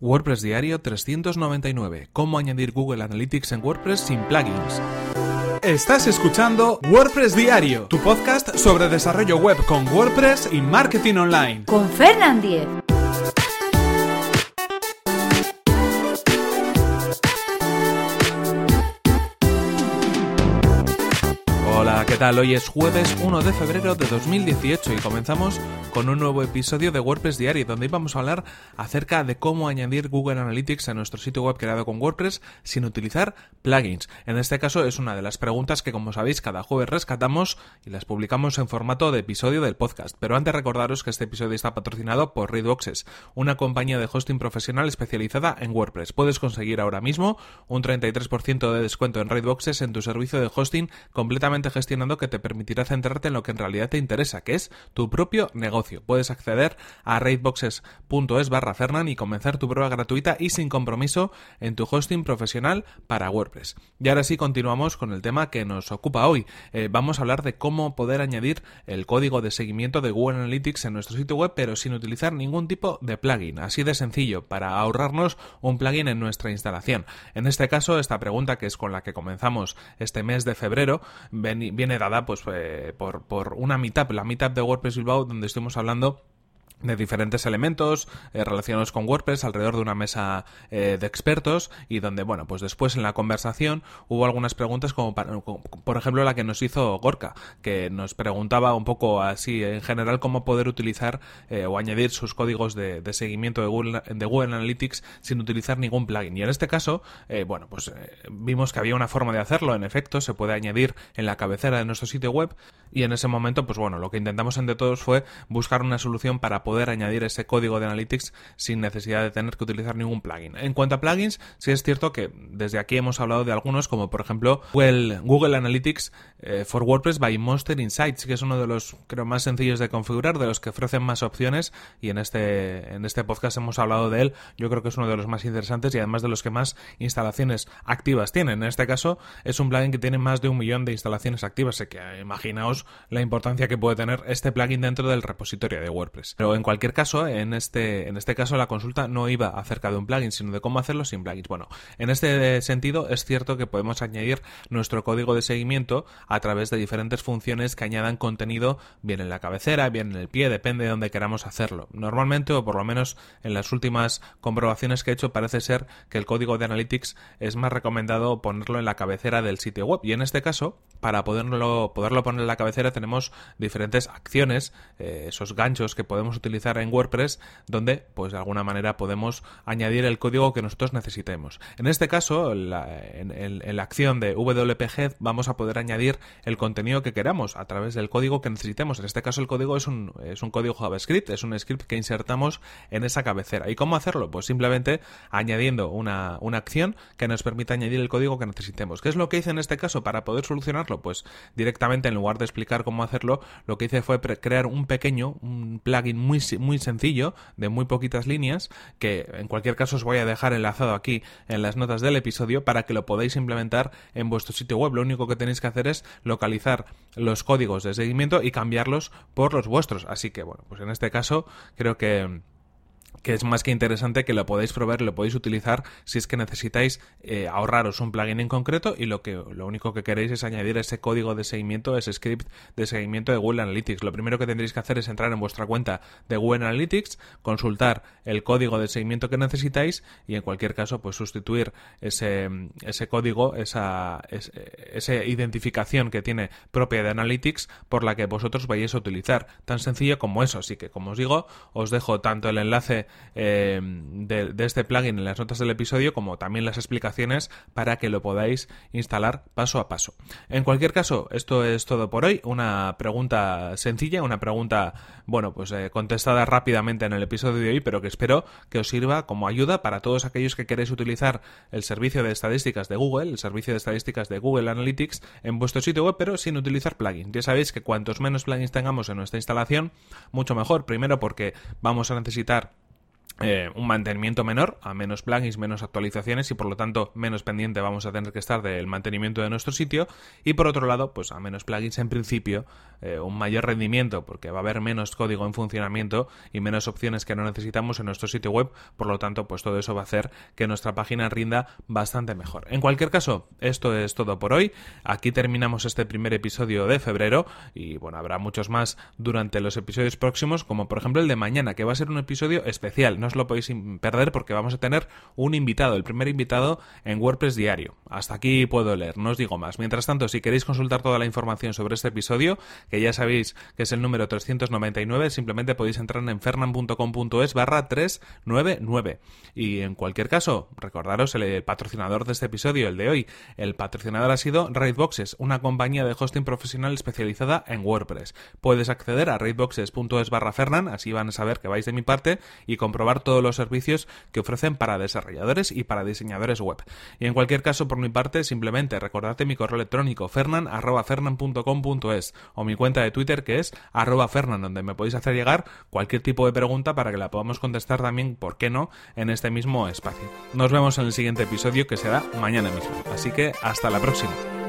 WordPress Diario 399. Cómo añadir Google Analytics en WordPress sin plugins. Estás escuchando WordPress Diario, tu podcast sobre desarrollo web con WordPress y marketing online. Con Fernand Diez. Hoy es jueves 1 de febrero de 2018 y comenzamos con un nuevo episodio de WordPress Diario donde vamos a hablar acerca de cómo añadir Google Analytics a nuestro sitio web creado con WordPress sin utilizar plugins. En este caso es una de las preguntas que como sabéis cada jueves rescatamos y las publicamos en formato de episodio del podcast. Pero antes recordaros que este episodio está patrocinado por Readboxes, una compañía de hosting profesional especializada en WordPress. Puedes conseguir ahora mismo un 33% de descuento en Readboxes en tu servicio de hosting completamente que te permitirá centrarte en lo que en realidad te interesa, que es tu propio negocio. Puedes acceder a raidboxes.es barra Fernan y comenzar tu prueba gratuita y sin compromiso en tu hosting profesional para WordPress. Y ahora sí continuamos con el tema que nos ocupa hoy. Eh, vamos a hablar de cómo poder añadir el código de seguimiento de Google Analytics en nuestro sitio web, pero sin utilizar ningún tipo de plugin. Así de sencillo, para ahorrarnos un plugin en nuestra instalación. En este caso, esta pregunta, que es con la que comenzamos este mes de febrero, viene dada pues eh, por, por una meetup, la meetup de WordPress Bilbao, donde estuvimos hablando de diferentes elementos eh, relacionados con WordPress alrededor de una mesa eh, de expertos y donde bueno pues después en la conversación hubo algunas preguntas como, por ejemplo la que nos hizo Gorka que nos preguntaba un poco así en general cómo poder utilizar eh, o añadir sus códigos de, seguimiento de Google, de Google Analytics sin utilizar ningún plugin. Y en este caso bueno pues vimos que había una forma de hacerlo. En efecto se puede añadir en la cabecera de nuestro sitio web. Y en ese momento pues bueno lo que intentamos entre todos fue buscar una solución para poder añadir ese código de Analytics sin necesidad de tener que utilizar ningún plugin. En cuanto a plugins, sí es cierto que desde aquí hemos hablado de algunos, como por ejemplo Google, Analytics eh, for WordPress by Monster Insights, que es uno de los creo más sencillos de configurar, de los que ofrecen más opciones y en este en este podcast hemos hablado de él. Yo creo que es uno de los más interesantes y además de los que más instalaciones activas tienen. En este caso es un plugin que tiene más de un millón de instalaciones activas, así que imaginaos la importancia que puede tener este plugin dentro del repositorio de WordPress. En cualquier caso, en este, en este caso la consulta no iba acerca de un plugin, sino de cómo hacerlo sin plugins. Bueno, en este sentido es cierto que podemos añadir nuestro código de seguimiento a través de diferentes funciones que añadan contenido bien en la cabecera, bien en el pie, depende de donde queramos hacerlo. Normalmente, o por lo menos en las últimas comprobaciones que he hecho, parece ser que el código de Analytics es más recomendado ponerlo en la cabecera del sitio web. Y en este caso, para poderlo, poderlo poner en la cabecera tenemos diferentes acciones, eh, esos ganchos que podemos utilizar en WordPress, donde pues de alguna manera podemos añadir el código que nosotros necesitemos. En este caso, en, la acción de WPG vamos a poder añadir el contenido que queramos a través del código que necesitemos. En este caso el código es un, es un código JavaScript, es un script que insertamos en esa cabecera. ¿Y cómo hacerlo? Pues simplemente añadiendo una, una acción que nos permita añadir el código que necesitemos. ¿Qué es lo que hice en este caso para poder solucionarlo? Pues directamente en lugar de explicar cómo hacerlo, lo que hice fue crear un pequeño, un plugin muy, muy sencillo, de muy poquitas líneas, que en cualquier caso os voy a dejar enlazado aquí en las notas del episodio para que lo podáis implementar en vuestro sitio web. Lo único que tenéis que hacer es localizar los códigos de seguimiento y cambiarlos por los vuestros. Así que bueno, pues en este caso creo que que es más que interesante que lo podáis probar, lo podéis utilizar si es que necesitáis eh, ahorraros un plugin en concreto y lo que lo único que queréis es añadir ese código de seguimiento, ese script de seguimiento de Google Analytics. Lo primero que tendréis que hacer es entrar en vuestra cuenta de Google Analytics, consultar el código de seguimiento que necesitáis y en cualquier caso pues sustituir ese, ese código, esa, identificación que tiene propia de Analytics por la que vosotros vayáis a utilizar. Tan sencillo como eso. Así que como os digo, os dejo tanto el enlace eh, de, este plugin en las notas del episodio, como también las explicaciones para que lo podáis instalar paso a paso. En cualquier caso, esto es todo por hoy. Una pregunta sencilla, una pregunta, bueno, pues eh, contestada rápidamente en el episodio de hoy, pero que espero que os sirva como ayuda para todos aquellos que queréis utilizar el servicio de estadísticas de Google, el servicio de estadísticas de Google Analytics en vuestro sitio web, pero sin utilizar plugins. Ya sabéis que cuantos menos plugins tengamos en nuestra instalación, mucho mejor. Primero porque vamos a necesitar eh, un mantenimiento menor, a menos plugins, menos actualizaciones y por lo tanto menos pendiente vamos a tener que estar del mantenimiento de nuestro sitio. Y por otro lado pues a menos plugins en principio eh, un mayor rendimiento porque va a haber menos código en funcionamiento y menos opciones que no necesitamos en nuestro sitio web. Por lo tanto pues todo eso va a hacer que nuestra página rinda bastante mejor. En cualquier caso esto es todo por hoy. Aquí terminamos este primer episodio de febrero y bueno habrá muchos más durante los episodios próximos como por ejemplo el de mañana que va a ser un episodio especial. No os lo podéis perder porque vamos a tener un invitado, el primer invitado en WordPress diario. Hasta aquí puedo leer, no os digo más. Mientras tanto, si queréis consultar toda la información sobre este episodio, que ya sabéis que es el número 399, simplemente podéis entrar en fernan.com.es barra 399. Y en cualquier caso, recordaros el patrocinador de este episodio, el de hoy. El patrocinador ha sido Raidboxes, una compañía de hosting profesional especializada en WordPress. Puedes acceder a raidboxes.es barra fernan, así van a saber que vais de mi parte y comprobar todos los servicios que ofrecen para desarrolladores y para diseñadores web. Y en cualquier caso, por mi parte, simplemente recordad mi correo electrónico fernan.fernan.com.es o mi cuenta de Twitter que es arroba fernan, donde me podéis hacer llegar cualquier tipo de pregunta para que la podamos contestar también, ¿por qué no?, en este mismo espacio. Nos vemos en el siguiente episodio que será mañana mismo. Así que hasta la próxima.